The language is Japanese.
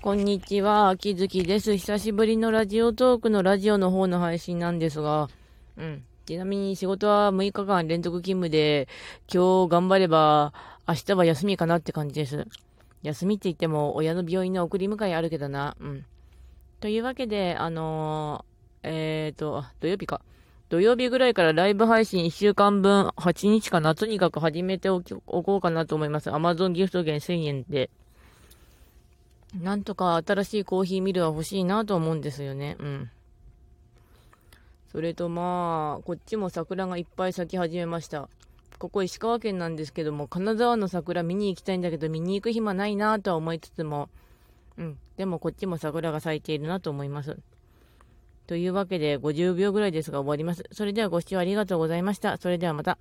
こんにちは、秋月です。久しぶりのラジオトークのラジオの方の配信なんですが、うん。ちなみに仕事は6日間連続勤務で、今日頑張れば明日は休みかなって感じです。休みって言っても親の病院の送り迎えあるけどな。うん。というわけで、あのー、えっ、ー、と、土曜日か。土曜日ぐらいからライブ配信1週間分、8日かな、とにかく始めておこうかなと思います。Amazon ギフト券1000円で。なんとか新しいコーヒーミルは欲しいなと思うんですよね。うん。それとまあ、こっちも桜がいっぱい咲き始めました。ここ石川県なんですけども、金沢の桜見に行きたいんだけど、見に行く暇ないなとは思いつつも、うん。でもこっちも桜が咲いているなと思います。というわけで50秒ぐらいですが終わります。それではご視聴ありがとうございました。それではまた。